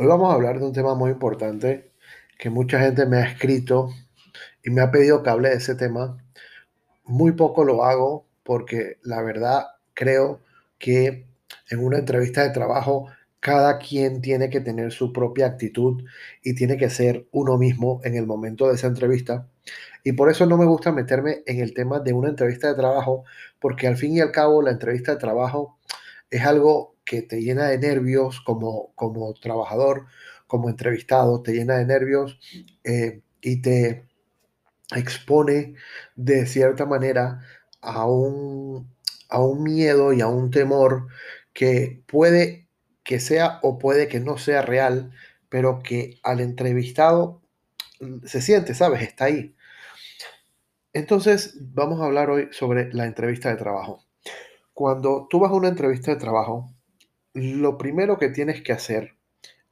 Hoy vamos a hablar de un tema muy importante que mucha gente me ha escrito y me ha pedido que hable de ese tema. Muy poco lo hago porque la verdad creo que en una entrevista de trabajo cada quien tiene que tener su propia actitud y tiene que ser uno mismo en el momento de esa entrevista. Y por eso no me gusta meterme en el tema de una entrevista de trabajo, porque al fin y al cabo la entrevista de trabajo es algo que te llena de nervios como, como trabajador, como entrevistado, te llena de nervios eh, y te expone de cierta manera a un, a un miedo y a un temor que puede que sea o puede que no sea real, pero que al entrevistado se siente, ¿sabes? Está ahí. Entonces, vamos a hablar hoy sobre la entrevista de trabajo. Cuando tú vas a una entrevista de trabajo, lo primero que tienes que hacer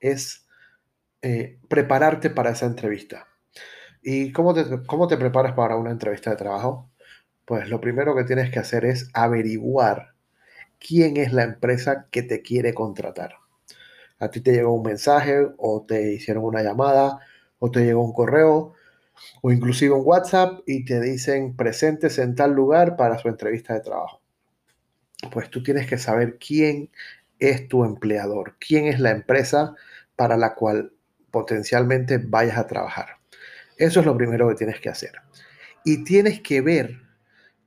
es eh, prepararte para esa entrevista. ¿Y cómo te, cómo te preparas para una entrevista de trabajo? Pues lo primero que tienes que hacer es averiguar quién es la empresa que te quiere contratar. A ti te llegó un mensaje o te hicieron una llamada o te llegó un correo o inclusive un WhatsApp y te dicen presentes en tal lugar para su entrevista de trabajo. Pues tú tienes que saber quién es tu empleador, quién es la empresa para la cual potencialmente vayas a trabajar. Eso es lo primero que tienes que hacer. Y tienes que ver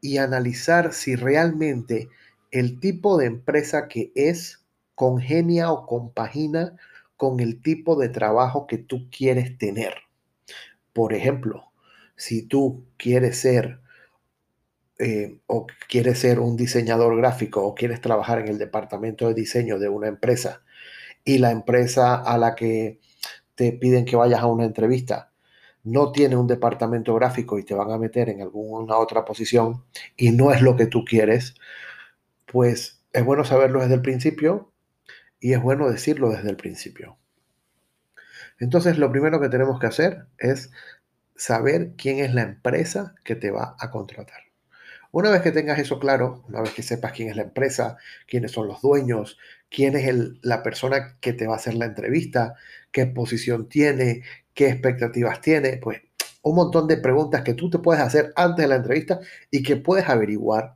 y analizar si realmente el tipo de empresa que es congenia o compagina con el tipo de trabajo que tú quieres tener. Por ejemplo, si tú quieres ser eh, o quieres ser un diseñador gráfico o quieres trabajar en el departamento de diseño de una empresa y la empresa a la que te piden que vayas a una entrevista no tiene un departamento gráfico y te van a meter en alguna otra posición y no es lo que tú quieres, pues es bueno saberlo desde el principio y es bueno decirlo desde el principio. Entonces lo primero que tenemos que hacer es saber quién es la empresa que te va a contratar. Una vez que tengas eso claro, una vez que sepas quién es la empresa, quiénes son los dueños, quién es la persona que te va a hacer la entrevista, qué posición tiene, qué expectativas tiene, pues un montón de preguntas que tú te puedes hacer antes de la entrevista y que puedes averiguar.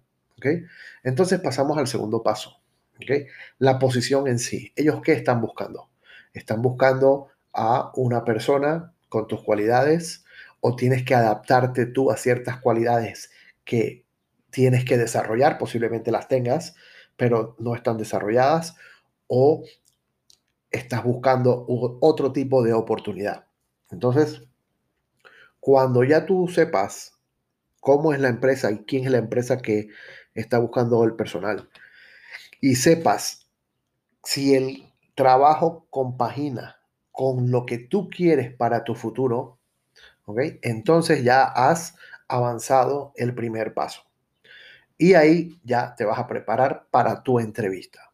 Entonces pasamos al segundo paso. La posición en sí. ¿Ellos qué están buscando? Están buscando a una persona con tus cualidades o tienes que adaptarte tú a ciertas cualidades que tienes que desarrollar, posiblemente las tengas, pero no están desarrolladas, o estás buscando otro tipo de oportunidad. Entonces, cuando ya tú sepas cómo es la empresa y quién es la empresa que está buscando el personal, y sepas si el trabajo compagina con lo que tú quieres para tu futuro, ¿ok? Entonces ya has avanzado el primer paso. Y ahí ya te vas a preparar para tu entrevista.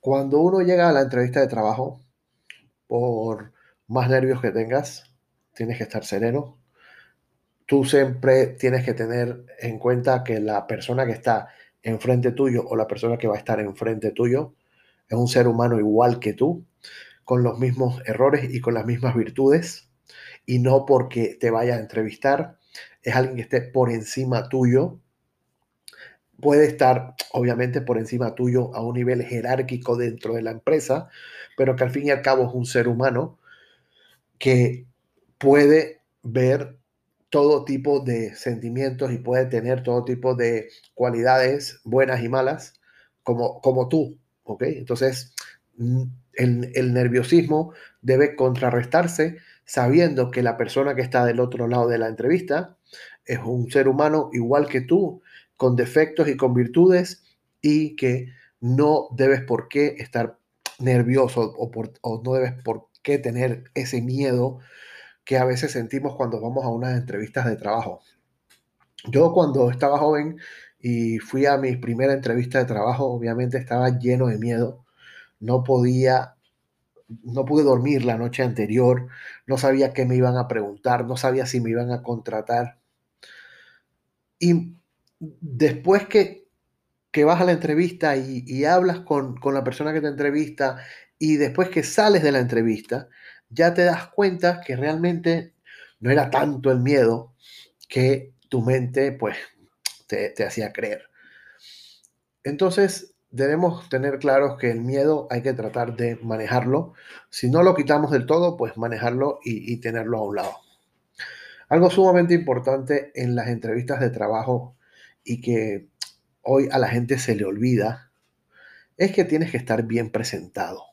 Cuando uno llega a la entrevista de trabajo, por más nervios que tengas, tienes que estar sereno. Tú siempre tienes que tener en cuenta que la persona que está enfrente tuyo o la persona que va a estar enfrente tuyo es un ser humano igual que tú, con los mismos errores y con las mismas virtudes, y no porque te vaya a entrevistar, es alguien que esté por encima tuyo puede estar obviamente por encima tuyo a un nivel jerárquico dentro de la empresa, pero que al fin y al cabo es un ser humano que puede ver todo tipo de sentimientos y puede tener todo tipo de cualidades buenas y malas como, como tú, ¿ok? Entonces, mm, el, el nerviosismo debe contrarrestarse sabiendo que la persona que está del otro lado de la entrevista es un ser humano igual que tú con defectos y con virtudes y que no debes por qué estar nervioso o, no debes por qué tener ese miedo que a veces sentimos cuando vamos a unas entrevistas de trabajo. Yo cuando estaba joven y fui a mi primera entrevista de trabajo, obviamente estaba lleno de miedo. No podía, no pude dormir la noche anterior, no sabía qué me iban a preguntar, no sabía si me iban a contratar. Y después que, vas a la entrevista y, hablas con, la persona que te entrevista y después que sales de la entrevista, ya te das cuenta que realmente no era tanto el miedo que tu mente pues te, te hacía creer. Entonces, debemos tener claros que el miedo hay que tratar de manejarlo. Si no lo quitamos del todo, pues manejarlo y, y, tenerlo a un lado. Algo sumamente importante en las entrevistas de trabajo y que hoy a la gente se le olvida es que tienes que estar bien presentado.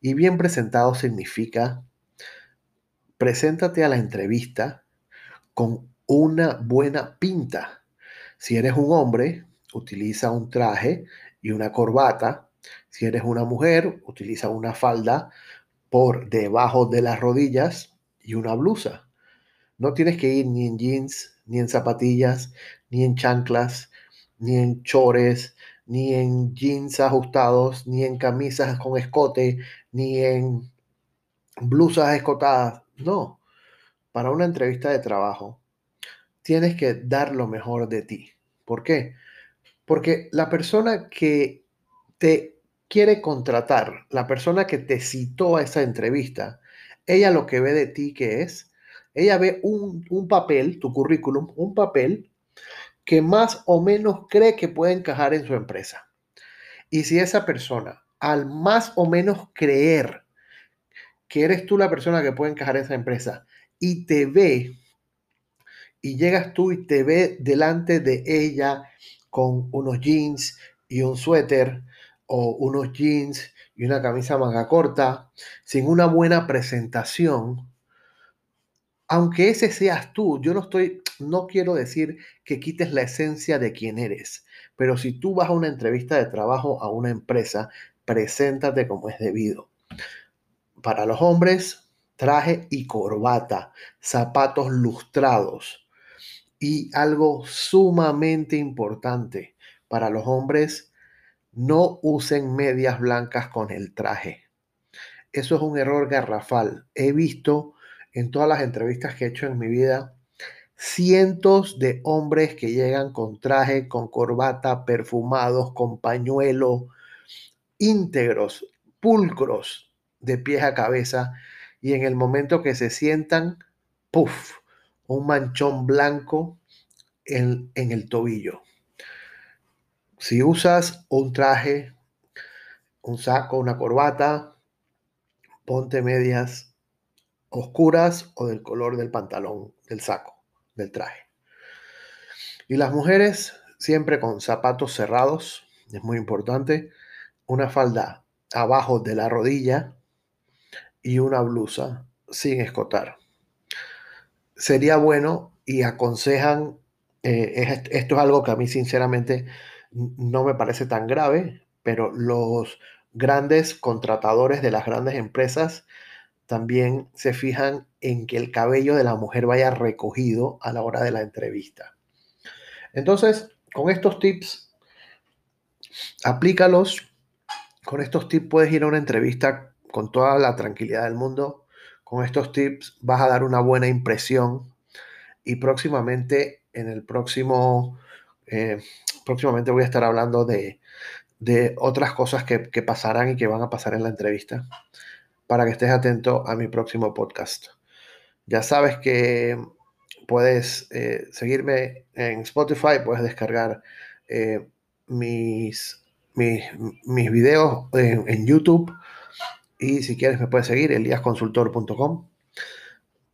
Y bien presentado significa, preséntate a la entrevista con una buena pinta. Si eres un hombre, utiliza un traje y una corbata. Si eres una mujer, utiliza una falda por debajo de las rodillas y una blusa. No tienes que ir ni en jeans, ni en zapatillas, ni en chanclas, ni en chores, ni en jeans ajustados, ni en camisas con escote, ni en blusas escotadas. No, para una entrevista de trabajo tienes que dar lo mejor de ti. ¿Por qué? Porque la persona que te quiere contratar, la persona que te citó a esa entrevista, ella lo que ve de ti que es, ella ve un, un papel, tu currículum, un papel que más o menos cree que puede encajar en su empresa. Y si esa persona, al más o menos creer que eres tú la persona que puede encajar en esa empresa y te ve, y llegas tú y te ve delante de ella con unos jeans y un suéter o unos jeans y una camisa manga corta, sin una buena presentación, aunque ese seas tú, yo no estoy, no quiero decir que quites la esencia de quién eres, pero si tú vas a una entrevista de trabajo a una empresa, preséntate como es debido. Para los hombres, traje y corbata, zapatos lustrados y algo sumamente importante para los hombres, no usen medias blancas con el traje. Eso es un error garrafal. He visto en todas las entrevistas que he hecho en mi vida, cientos de hombres que llegan con traje, con corbata, perfumados, con pañuelo, íntegros, pulcros, de pies a cabeza, y en el momento que se sientan, ¡puf! Un manchón blanco en, en el tobillo. Si usas un traje, un saco, una corbata, ponte medias oscuras o del color del pantalón, del saco, del traje. Y las mujeres siempre con zapatos cerrados, es muy importante, una falda abajo de la rodilla y una blusa sin escotar. Sería bueno y aconsejan, eh, esto es algo que a mí sinceramente no me parece tan grave, pero los grandes contratadores de las grandes empresas también se fijan en que el cabello de la mujer vaya recogido a la hora de la entrevista. Entonces, con estos tips, aplícalos. Con estos tips puedes ir a una entrevista con toda la tranquilidad del mundo. Con estos tips vas a dar una buena impresión y próximamente, en el próximo, eh, próximamente voy a estar hablando de, otras cosas que, que pasarán y que van a pasar en la entrevista para que estés atento a mi próximo podcast. Ya sabes que puedes eh, seguirme en Spotify, puedes descargar eh, mis, mis, mis, videos en, en, YouTube y si quieres me puedes seguir eliasconsultor.com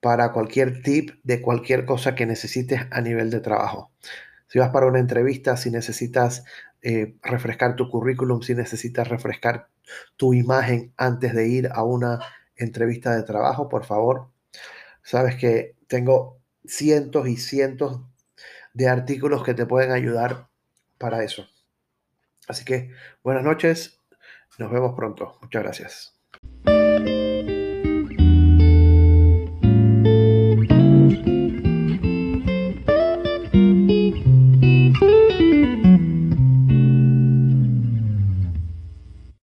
para cualquier tip de cualquier cosa que necesites a nivel de trabajo. Si vas para una entrevista, si necesitas eh, refrescar tu currículum, si necesitas refrescar tu imagen antes de ir a una entrevista de trabajo, por favor. Sabes que tengo cientos y cientos de artículos que te pueden ayudar para eso. Así que buenas noches, nos vemos pronto. Muchas gracias.